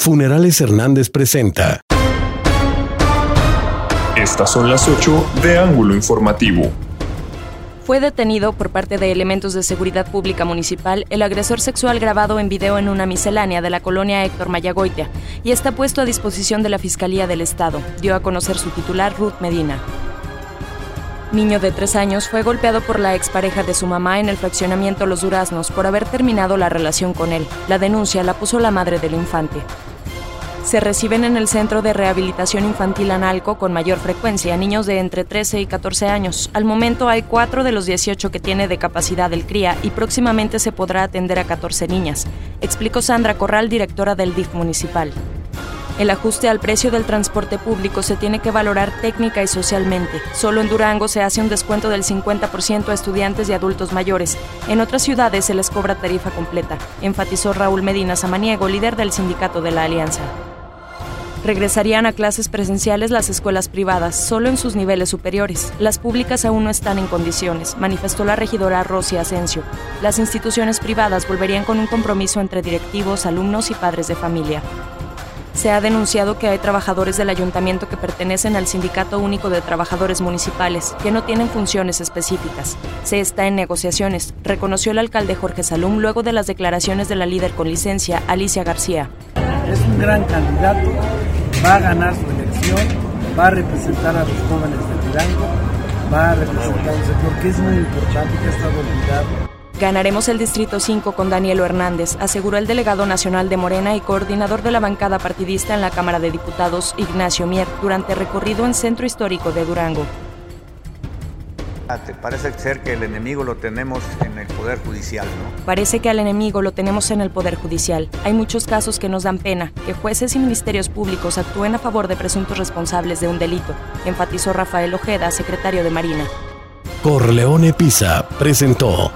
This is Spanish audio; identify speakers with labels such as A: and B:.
A: Funerales Hernández presenta.
B: Estas son las 8 de Ángulo Informativo.
C: Fue detenido por parte de elementos de seguridad pública municipal el agresor sexual grabado en video en una miscelánea de la colonia Héctor Mayagoitia y está puesto a disposición de la Fiscalía del Estado, dio a conocer su titular Ruth Medina. Niño de tres años fue golpeado por la expareja de su mamá en el fraccionamiento Los Duraznos por haber terminado la relación con él. La denuncia la puso la madre del infante se reciben en el Centro de Rehabilitación Infantil Analco con mayor frecuencia niños de entre 13 y 14 años. Al momento hay 4 de los 18 que tiene de capacidad el CRIA y próximamente se podrá atender a 14 niñas, explicó Sandra Corral, directora del DIF municipal. El ajuste al precio del transporte público se tiene que valorar técnica y socialmente. Solo en Durango se hace un descuento del 50% a estudiantes y adultos mayores. En otras ciudades se les cobra tarifa completa, enfatizó Raúl Medina Samaniego, líder del sindicato de la Alianza. Regresarían a clases presenciales las escuelas privadas, solo en sus niveles superiores. Las públicas aún no están en condiciones, manifestó la regidora Rosy Asensio. Las instituciones privadas volverían con un compromiso entre directivos, alumnos y padres de familia. Se ha denunciado que hay trabajadores del ayuntamiento que pertenecen al Sindicato Único de Trabajadores Municipales, que no tienen funciones específicas. Se está en negociaciones, reconoció el alcalde Jorge Salum luego de las declaraciones de la líder con licencia, Alicia García.
D: Es un gran candidato, va a ganar su elección, va a representar a los jóvenes de Durango, va a representar un sector que es muy importante, que ha estado olvidado.
C: Ganaremos el Distrito 5 con Danielo Hernández, aseguró el delegado nacional de Morena y coordinador de la bancada partidista en la Cámara de Diputados, Ignacio Mier, durante recorrido en Centro Histórico de Durango.
E: Parece ser que el enemigo lo tenemos en el Poder Judicial, ¿no?
C: Parece que al enemigo lo tenemos en el Poder Judicial. Hay muchos casos que nos dan pena, que jueces y ministerios públicos actúen a favor de presuntos responsables de un delito, enfatizó Rafael Ojeda, secretario de Marina.
A: Corleone Pisa presentó